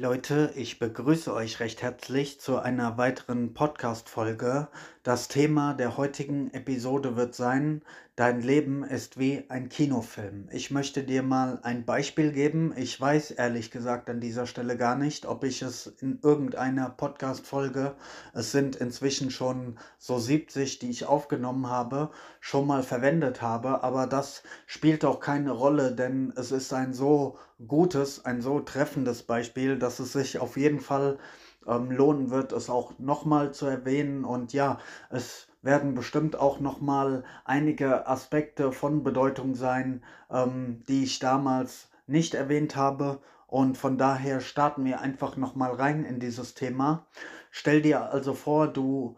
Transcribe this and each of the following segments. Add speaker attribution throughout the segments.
Speaker 1: Leute, ich begrüße euch recht herzlich zu einer weiteren Podcast-Folge. Das Thema der heutigen Episode wird sein: Dein Leben ist wie ein Kinofilm. Ich möchte dir mal ein Beispiel geben. Ich weiß ehrlich gesagt an dieser Stelle gar nicht, ob ich es in irgendeiner Podcast-Folge, es sind inzwischen schon so 70, die ich aufgenommen habe, schon mal verwendet habe. Aber das spielt auch keine Rolle, denn es ist ein so gutes, ein so treffendes Beispiel, dass es sich auf jeden Fall ähm, lohnen wird, es auch nochmal zu erwähnen. Und ja, es werden bestimmt auch nochmal einige Aspekte von Bedeutung sein, ähm, die ich damals nicht erwähnt habe. Und von daher starten wir einfach nochmal rein in dieses Thema. Stell dir also vor, du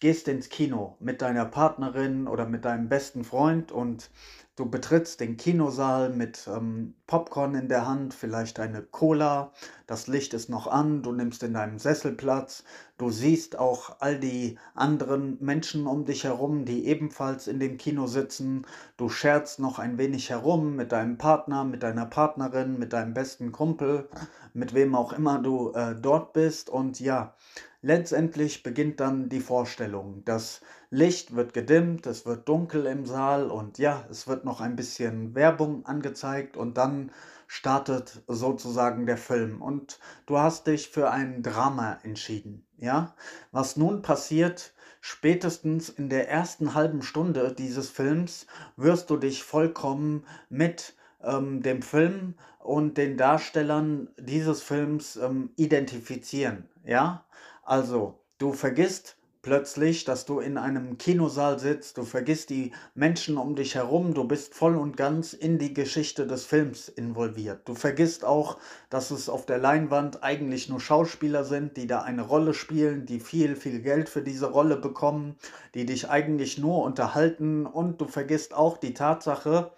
Speaker 1: gehst ins Kino mit deiner Partnerin oder mit deinem besten Freund und Du betrittst den Kinosaal mit ähm, Popcorn in der Hand, vielleicht eine Cola, das Licht ist noch an, du nimmst in deinem Sessel Platz, du siehst auch all die anderen Menschen um dich herum, die ebenfalls in dem Kino sitzen, du scherzt noch ein wenig herum mit deinem Partner, mit deiner Partnerin, mit deinem besten Kumpel, mit wem auch immer du äh, dort bist. Und ja, letztendlich beginnt dann die Vorstellung. Das Licht wird gedimmt, es wird dunkel im Saal und ja, es wird noch ein bisschen Werbung angezeigt und dann startet sozusagen der Film und du hast dich für ein Drama entschieden, ja? Was nun passiert, spätestens in der ersten halben Stunde dieses Films wirst du dich vollkommen mit ähm, dem Film und den Darstellern dieses Films ähm, identifizieren, ja? Also, du vergisst plötzlich, dass du in einem Kinosaal sitzt, du vergisst die Menschen um dich herum, du bist voll und ganz in die Geschichte des Films involviert. Du vergisst auch, dass es auf der Leinwand eigentlich nur Schauspieler sind, die da eine Rolle spielen, die viel, viel Geld für diese Rolle bekommen, die dich eigentlich nur unterhalten und du vergisst auch die Tatsache,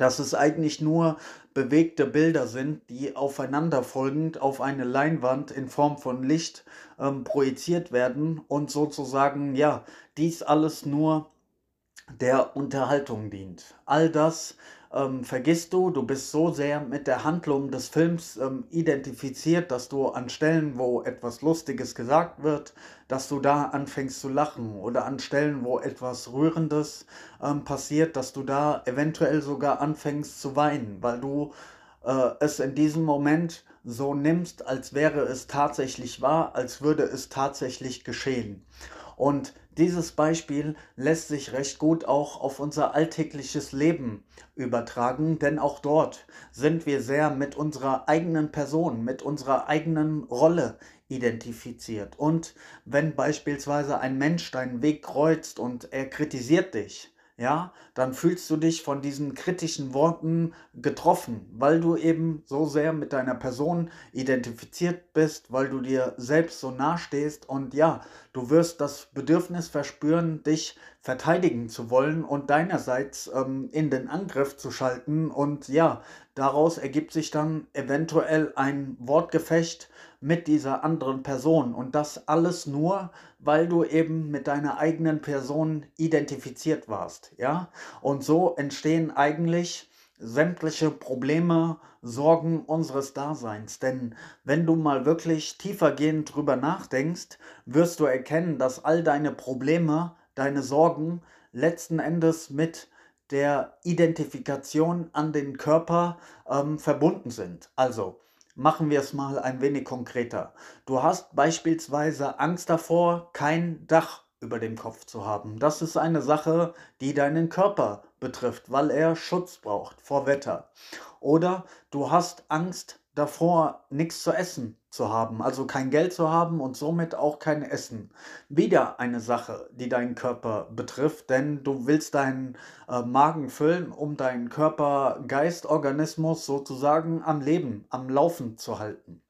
Speaker 1: dass es eigentlich nur bewegte Bilder sind, die aufeinanderfolgend auf eine Leinwand in Form von Licht ähm, projiziert werden und sozusagen, ja, dies alles nur der Unterhaltung dient. All das ähm, vergisst du, du bist so sehr mit der Handlung des Films ähm, identifiziert, dass du an Stellen, wo etwas Lustiges gesagt wird, dass du da anfängst zu lachen oder an Stellen, wo etwas Rührendes ähm, passiert, dass du da eventuell sogar anfängst zu weinen, weil du äh, es in diesem Moment so nimmst, als wäre es tatsächlich wahr, als würde es tatsächlich geschehen. Und dieses Beispiel lässt sich recht gut auch auf unser alltägliches Leben übertragen, denn auch dort sind wir sehr mit unserer eigenen Person, mit unserer eigenen Rolle identifiziert. Und wenn beispielsweise ein Mensch deinen Weg kreuzt und er kritisiert dich, ja, dann fühlst du dich von diesen kritischen Worten getroffen, weil du eben so sehr mit deiner Person identifiziert bist, weil du dir selbst so nahe stehst. Und ja, du wirst das Bedürfnis verspüren, dich verteidigen zu wollen und deinerseits ähm, in den Angriff zu schalten. Und ja, daraus ergibt sich dann eventuell ein Wortgefecht mit dieser anderen Person und das alles nur, weil du eben mit deiner eigenen Person identifiziert warst, ja? Und so entstehen eigentlich sämtliche Probleme, Sorgen unseres Daseins. Denn wenn du mal wirklich tiefergehend drüber nachdenkst, wirst du erkennen, dass all deine Probleme, deine Sorgen letzten Endes mit der Identifikation an den Körper ähm, verbunden sind. Also, Machen wir es mal ein wenig konkreter. Du hast beispielsweise Angst davor, kein Dach über dem Kopf zu haben. Das ist eine Sache, die deinen Körper betrifft, weil er Schutz braucht vor Wetter. Oder du hast Angst davor, nichts zu essen zu haben, also kein Geld zu haben und somit auch kein Essen. Wieder eine Sache, die deinen Körper betrifft, denn du willst deinen äh, Magen füllen, um deinen Körper, Geist, Organismus sozusagen am Leben, am Laufen zu halten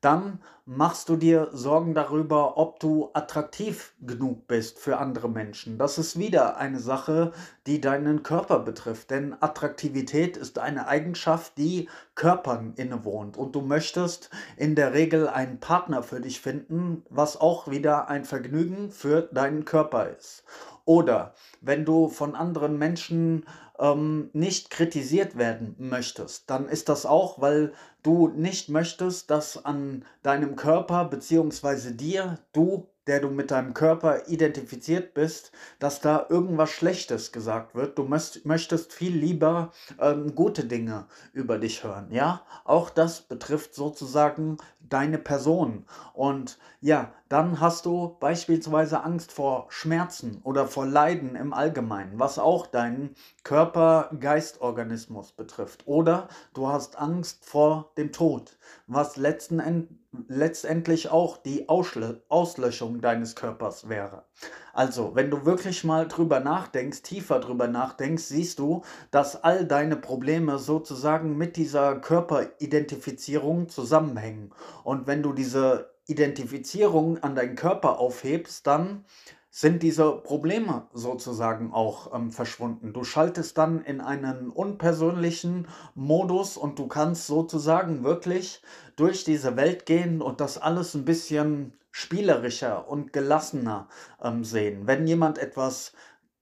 Speaker 1: dann machst du dir Sorgen darüber, ob du attraktiv genug bist für andere Menschen. Das ist wieder eine Sache, die deinen Körper betrifft, denn Attraktivität ist eine Eigenschaft, die Körpern innewohnt und du möchtest in der Regel einen Partner für dich finden, was auch wieder ein Vergnügen für deinen Körper ist. Oder wenn du von anderen Menschen ähm, nicht kritisiert werden möchtest, dann ist das auch, weil du nicht möchtest, dass an deinem Körper beziehungsweise dir, du der du mit deinem Körper identifiziert bist, dass da irgendwas Schlechtes gesagt wird. Du möcht, möchtest viel lieber ähm, gute Dinge über dich hören. Ja, auch das betrifft sozusagen deine Person. Und ja, dann hast du beispielsweise Angst vor Schmerzen oder vor Leiden im Allgemeinen, was auch deinen Körper-Geist-Organismus betrifft. Oder du hast Angst vor dem Tod, was letzten Endes letztendlich auch die Ausschl Auslöschung deines Körpers wäre. Also, wenn du wirklich mal drüber nachdenkst, tiefer drüber nachdenkst, siehst du, dass all deine Probleme sozusagen mit dieser Körperidentifizierung zusammenhängen. Und wenn du diese Identifizierung an deinen Körper aufhebst, dann sind diese Probleme sozusagen auch ähm, verschwunden. Du schaltest dann in einen unpersönlichen Modus und du kannst sozusagen wirklich durch diese Welt gehen und das alles ein bisschen spielerischer und gelassener ähm, sehen. Wenn jemand etwas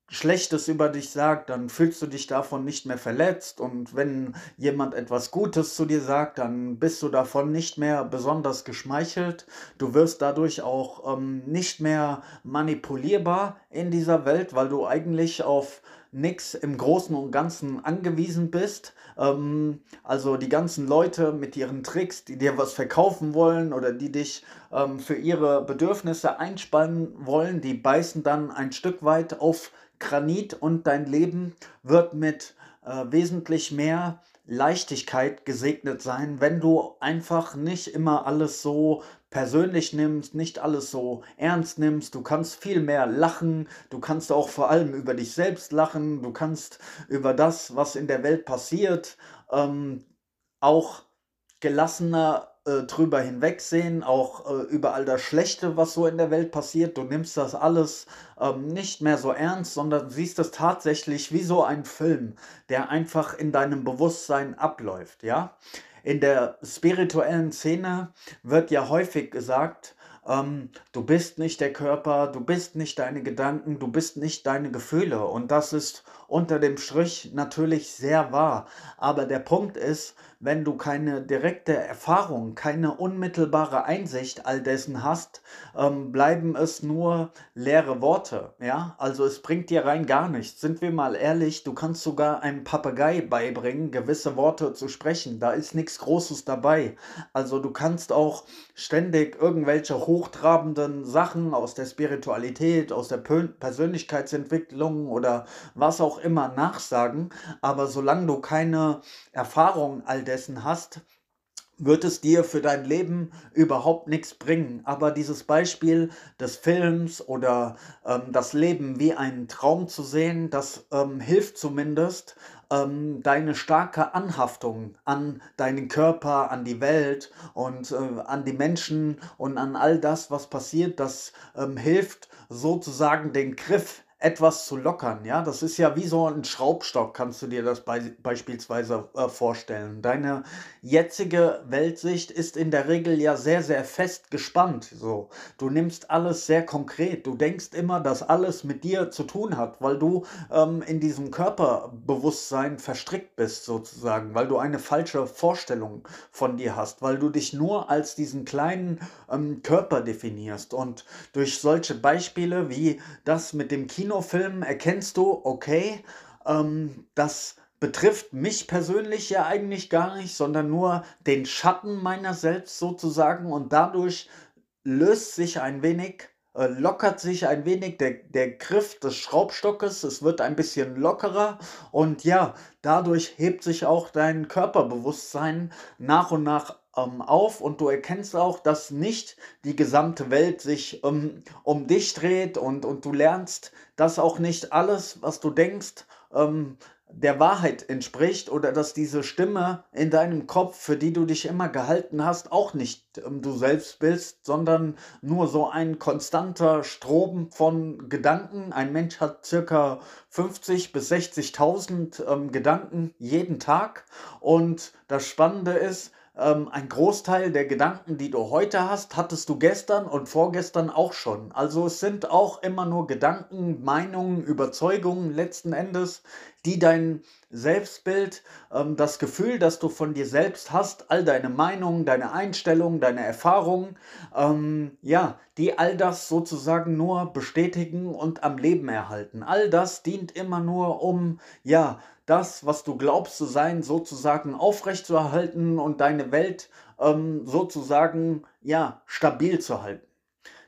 Speaker 1: Schlechtes über dich sagt, dann fühlst du dich davon nicht mehr verletzt. Und wenn jemand etwas Gutes zu dir sagt, dann bist du davon nicht mehr besonders geschmeichelt. Du wirst dadurch auch ähm, nicht mehr manipulierbar in dieser Welt, weil du eigentlich auf nichts im Großen und Ganzen angewiesen bist. Ähm, also die ganzen Leute mit ihren Tricks, die dir was verkaufen wollen oder die dich ähm, für ihre Bedürfnisse einspannen wollen, die beißen dann ein Stück weit auf Granit und dein Leben wird mit äh, wesentlich mehr Leichtigkeit gesegnet sein, wenn du einfach nicht immer alles so persönlich nimmst, nicht alles so ernst nimmst. Du kannst viel mehr lachen, du kannst auch vor allem über dich selbst lachen, du kannst über das, was in der Welt passiert, ähm, auch gelassener äh, drüber hinwegsehen, auch äh, über all das Schlechte, was so in der Welt passiert. Du nimmst das alles ähm, nicht mehr so ernst, sondern siehst es tatsächlich wie so ein Film, der einfach in deinem Bewusstsein abläuft, ja. In der spirituellen Szene wird ja häufig gesagt, ähm, du bist nicht der Körper, du bist nicht deine Gedanken, du bist nicht deine Gefühle. Und das ist unter dem Strich natürlich sehr wahr. Aber der Punkt ist, wenn du keine direkte Erfahrung, keine unmittelbare Einsicht all dessen hast, ähm, bleiben es nur leere Worte. Ja, also es bringt dir rein gar nichts. Sind wir mal ehrlich, du kannst sogar einem Papagei beibringen, gewisse Worte zu sprechen. Da ist nichts Großes dabei. Also du kannst auch ständig irgendwelche hochtrabenden Sachen aus der Spiritualität, aus der Persönlichkeitsentwicklung oder was auch immer nachsagen. Aber solange du keine Erfahrung all dessen hast, wird es dir für dein Leben überhaupt nichts bringen. Aber dieses Beispiel des Films oder ähm, das Leben wie einen Traum zu sehen, das ähm, hilft zumindest, ähm, deine starke Anhaftung an deinen Körper, an die Welt und äh, an die Menschen und an all das, was passiert, das ähm, hilft sozusagen den Griff etwas zu lockern. Ja, das ist ja wie so ein Schraubstock, kannst du dir das be beispielsweise äh, vorstellen. Deine jetzige Weltsicht ist in der Regel ja sehr, sehr fest gespannt. So, du nimmst alles sehr konkret. Du denkst immer, dass alles mit dir zu tun hat, weil du ähm, in diesem Körperbewusstsein verstrickt bist, sozusagen, weil du eine falsche Vorstellung von dir hast, weil du dich nur als diesen kleinen ähm, Körper definierst. Und durch solche Beispiele wie das mit dem Kino Kinofilmen erkennst du, okay, ähm, das betrifft mich persönlich ja eigentlich gar nicht, sondern nur den Schatten meiner selbst sozusagen. Und dadurch löst sich ein wenig, äh, lockert sich ein wenig der, der Griff des Schraubstockes, es wird ein bisschen lockerer. Und ja, dadurch hebt sich auch dein Körperbewusstsein nach und nach ähm, auf und du erkennst auch, dass nicht die gesamte Welt sich ähm, um dich dreht und, und du lernst, dass auch nicht alles, was du denkst, ähm, der Wahrheit entspricht oder dass diese Stimme in deinem Kopf, für die du dich immer gehalten hast, auch nicht ähm, du selbst bist, sondern nur so ein konstanter Strom von Gedanken. Ein Mensch hat circa 50 bis 60.000 ähm, Gedanken jeden Tag und das Spannende ist, ähm, ein Großteil der Gedanken, die du heute hast, hattest du gestern und vorgestern auch schon. Also es sind auch immer nur Gedanken, Meinungen, Überzeugungen letzten Endes, die dein Selbstbild, ähm, das Gefühl, das du von dir selbst hast, all deine Meinungen, deine Einstellungen, deine Erfahrungen, ähm, ja, die all das sozusagen nur bestätigen und am Leben erhalten. All das dient immer nur, um, ja, das, was du glaubst zu sein, sozusagen aufrechtzuerhalten und deine Welt ähm, sozusagen, ja, stabil zu halten.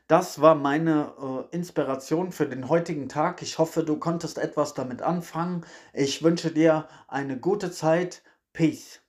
Speaker 1: Das war meine äh, Inspiration für den heutigen Tag. Ich hoffe, du konntest etwas damit anfangen. Ich wünsche dir eine gute Zeit. Peace.